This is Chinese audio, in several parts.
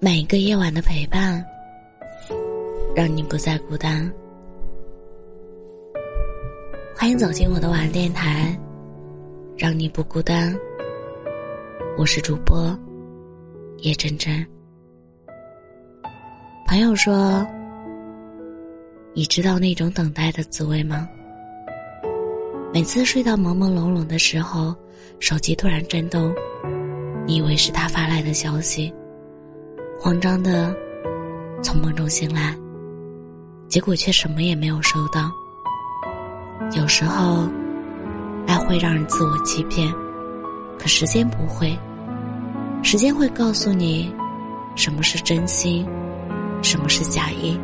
每一个夜晚的陪伴，让你不再孤单。欢迎走进我的晚安电台，让你不孤单。我是主播叶真真。朋友说：“你知道那种等待的滋味吗？每次睡到朦朦胧胧的时候，手机突然震动，你以为是他发来的消息。”慌张的从梦中醒来，结果却什么也没有收到。有时候，爱会让人自我欺骗，可时间不会。时间会告诉你，什么是真心，什么是假意。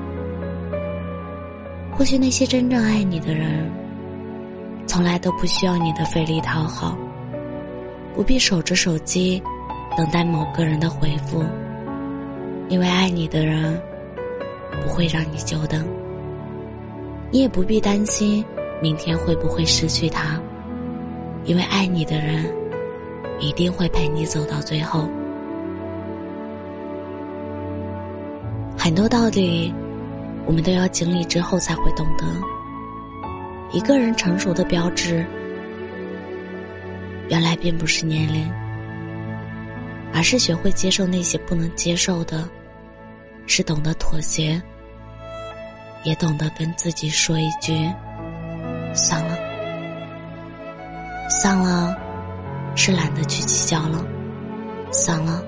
或许那些真正爱你的人，从来都不需要你的费力讨好，不必守着手机，等待某个人的回复。因为爱你的人不会让你久等，你也不必担心明天会不会失去他，因为爱你的人一定会陪你走到最后。很多道理，我们都要经历之后才会懂得。一个人成熟的标志，原来并不是年龄。而是学会接受那些不能接受的，是懂得妥协，也懂得跟自己说一句“算了”。算了，是懒得去计较了；算了，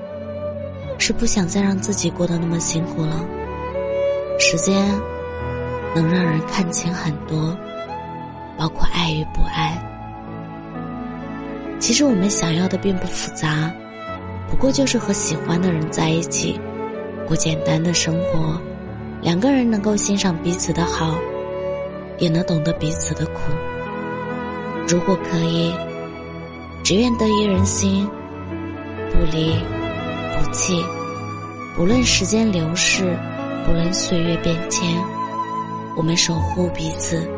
是不想再让自己过得那么辛苦了。时间能让人看清很多，包括爱与不爱。其实我们想要的并不复杂。不过就是和喜欢的人在一起，过简单的生活，两个人能够欣赏彼此的好，也能懂得彼此的苦。如果可以，只愿得一人心，不离不弃。不论时间流逝，不论岁月变迁，我们守护彼此，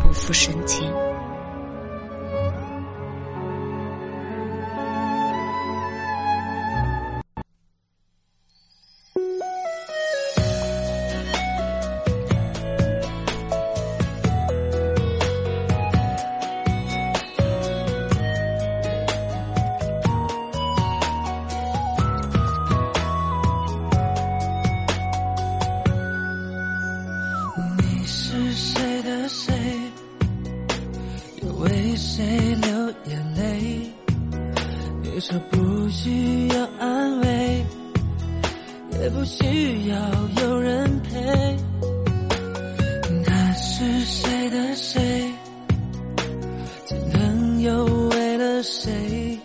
不负深情。谁的谁，又为谁流眼泪？你说不需要安慰，也不需要有人陪。他是谁的谁？心疼又为了谁？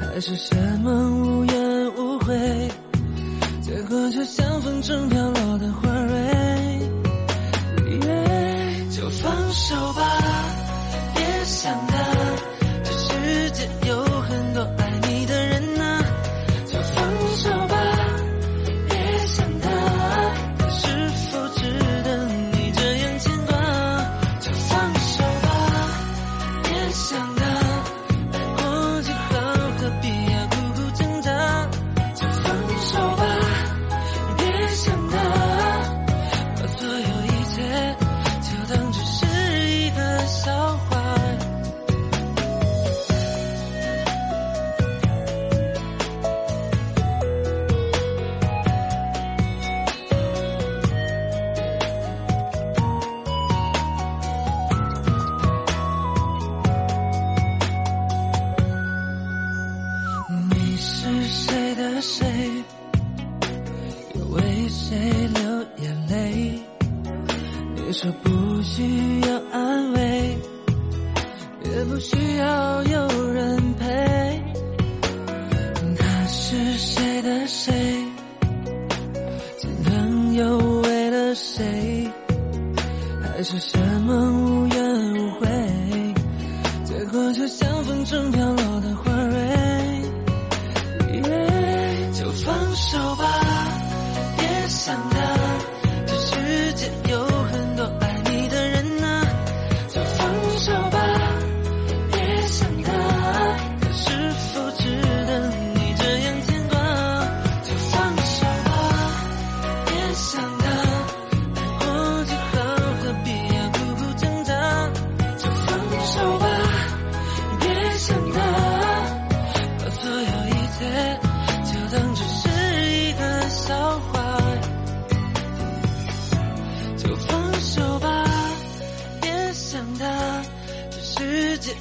还是什么无怨无悔？结果就像风中飘落的花放手吧别想他说不需要安慰，也不需要有人陪。他是谁的谁？心疼又为了谁？还是什么无怨无悔？结果就像风中飘落的花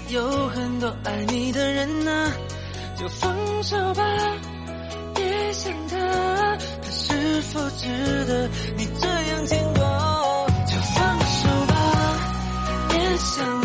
有很多爱你的人呐、就放手吧，别想他，他是否值得你这样牵挂？就放手吧，别想